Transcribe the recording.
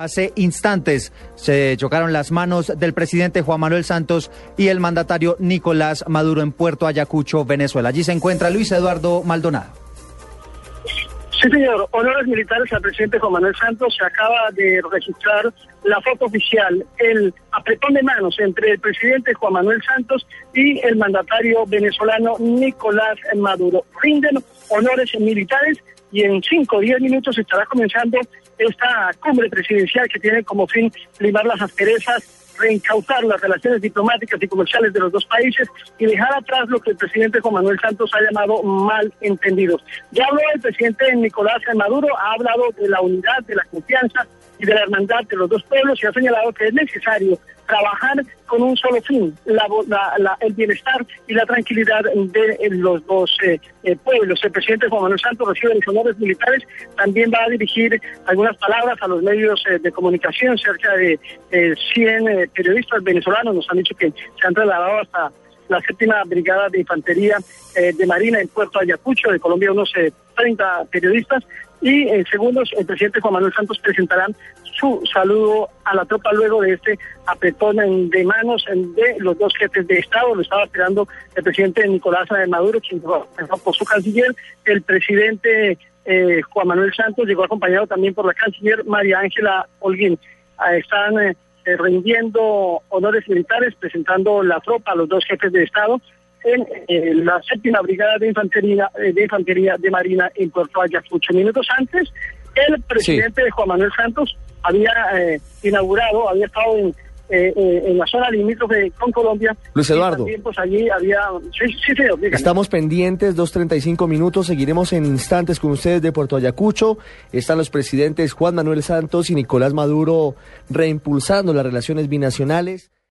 Hace instantes se chocaron las manos del presidente Juan Manuel Santos y el mandatario Nicolás Maduro en Puerto Ayacucho, Venezuela. Allí se encuentra Luis Eduardo Maldonado. Sí, señor. Honores militares al presidente Juan Manuel Santos. Se acaba de registrar la foto oficial, el apretón de manos entre el presidente Juan Manuel Santos y el mandatario venezolano Nicolás Maduro. Rinden honores militares y en cinco o diez minutos estará comenzando esta cumbre presidencial que tiene como fin limar las asperezas reencauzar las relaciones diplomáticas y comerciales de los dos países y dejar atrás lo que el presidente Juan Manuel Santos ha llamado malentendidos. Ya habló el presidente Nicolás Maduro, ha hablado de la unidad, de la confianza y de la hermandad de los dos pueblos y ha señalado que es necesario trabajar con un solo fin, el bienestar y la tranquilidad de los dos eh, eh, pueblos. El presidente Juan Manuel Santos recibe los honores militares, también va a dirigir algunas palabras a los medios eh, de comunicación, cerca de 100 periodistas venezolanos nos han dicho que se han trasladado hasta la séptima brigada de infantería de Marina en Puerto Ayacucho, de Colombia unos 30 periodistas, y en segundos el presidente Juan Manuel Santos presentará su saludo a la tropa luego de este apretón de manos de los dos jefes de Estado. Lo estaba esperando el presidente Nicolás Maduro, quien por su canciller. El presidente eh, Juan Manuel Santos llegó acompañado también por la canciller María Ángela Holguín. Ah, están eh, rindiendo honores militares, presentando la tropa a los dos jefes de Estado en eh, la séptima brigada de infantería, de infantería de Marina en Puerto Ayacucho. Minutos antes, el presidente Juan Manuel Santos había eh, inaugurado, había estado en, eh, eh, en la zona limítrofe con Colombia. Luis Eduardo. pues allí había... Sí, sí, Estamos pendientes, 2.35 minutos, seguiremos en instantes con ustedes de Puerto Ayacucho. Están los presidentes Juan Manuel Santos y Nicolás Maduro reimpulsando las relaciones binacionales.